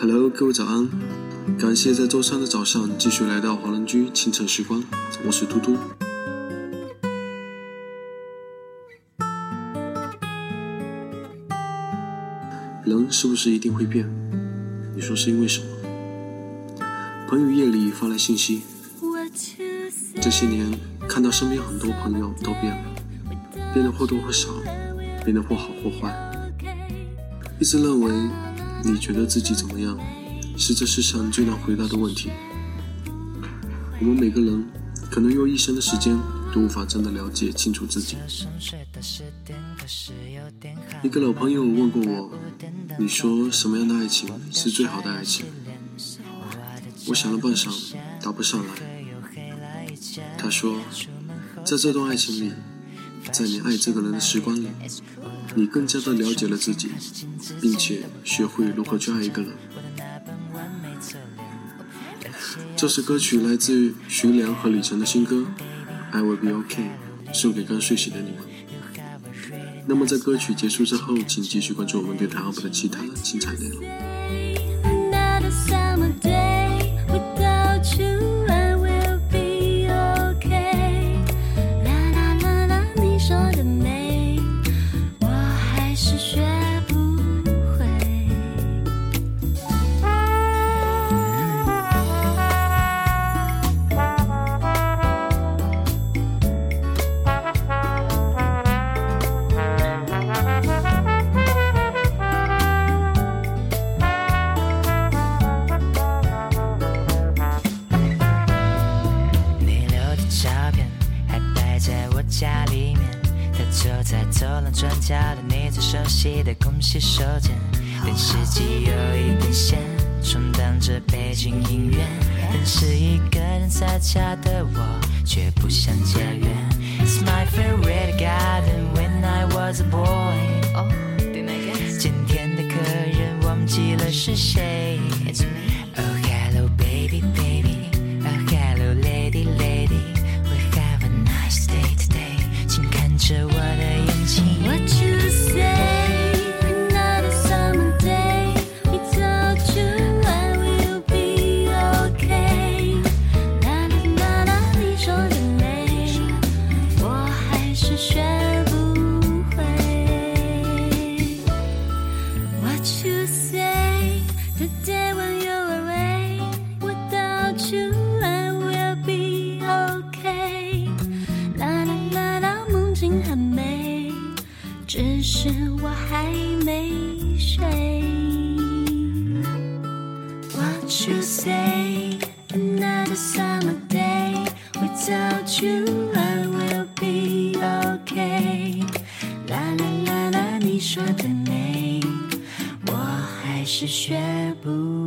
Hello，各位早安！感谢在周三的早上继续来到华人居清晨时光，我是嘟嘟。人是不是一定会变？你说是因为什么？朋友夜里发来信息，这些年看到身边很多朋友都变了，变得或多或少，变得或好或坏。一直认为。你觉得自己怎么样，是这世上最难回答的问题。我们每个人可能用一生的时间都无法真的了解清楚自己。一个老朋友问过我：“你说什么样的爱情是最好的爱情？”我想了半晌，答不上来。他说：“在这段爱情里，在你爱这个人的时光里。”你更加的了解了自己，并且学会如何去爱一个人。这首歌曲来自于徐良和李晨的新歌《I Will Be OK》，送给刚睡醒的你们。那么在歌曲结束之后，请继续关注我们电台二部的其他精彩内容。是雪。转角的你最熟悉的空洗手间，电视机有一根线，充当着背景音乐。但是一个人在家的我，却不想家园。It's my favorite garden when I was a boy。哦，今天的客人忘记了是谁。只是我还没睡。What you say? Another summer day without you, I will be okay. 啦啦啦啦，你说的美，我还是学不。